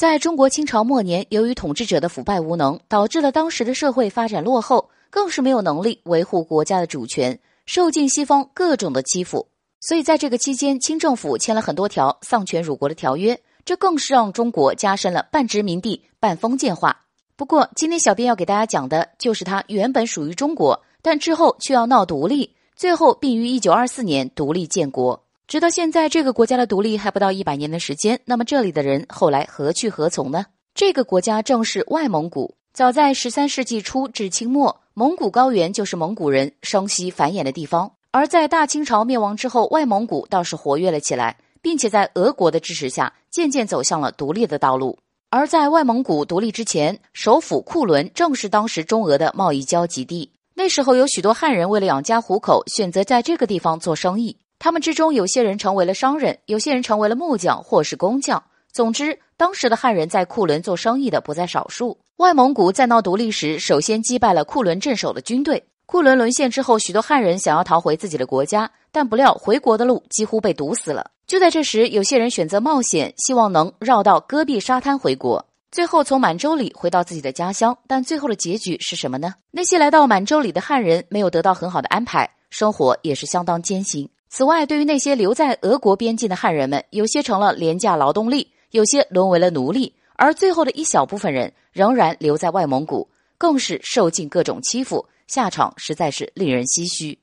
在中国清朝末年，由于统治者的腐败无能，导致了当时的社会发展落后，更是没有能力维护国家的主权，受尽西方各种的欺负。所以在这个期间，清政府签了很多条丧权辱国的条约，这更是让中国加深了半殖民地半封建化。不过，今天小编要给大家讲的就是它原本属于中国，但之后却要闹独立，最后并于一九二四年独立建国。直到现在，这个国家的独立还不到一百年的时间。那么这里的人后来何去何从呢？这个国家正是外蒙古。早在十三世纪初至清末，蒙古高原就是蒙古人生息繁衍的地方。而在大清朝灭亡之后，外蒙古倒是活跃了起来，并且在俄国的支持下，渐渐走向了独立的道路。而在外蒙古独立之前，首府库伦正是当时中俄的贸易交集地。那时候有许多汉人为了养家糊口，选择在这个地方做生意。他们之中，有些人成为了商人，有些人成为了木匠或是工匠。总之，当时的汉人在库伦做生意的不在少数。外蒙古在闹独立时，首先击败了库伦镇守的军队。库伦沦陷之后，许多汉人想要逃回自己的国家，但不料回国的路几乎被堵死了。就在这时，有些人选择冒险，希望能绕到戈壁沙滩回国，最后从满洲里回到自己的家乡。但最后的结局是什么呢？那些来到满洲里的汉人没有得到很好的安排，生活也是相当艰辛。此外，对于那些留在俄国边境的汉人们，有些成了廉价劳动力，有些沦为了奴隶，而最后的一小部分人仍然留在外蒙古，更是受尽各种欺负，下场实在是令人唏嘘。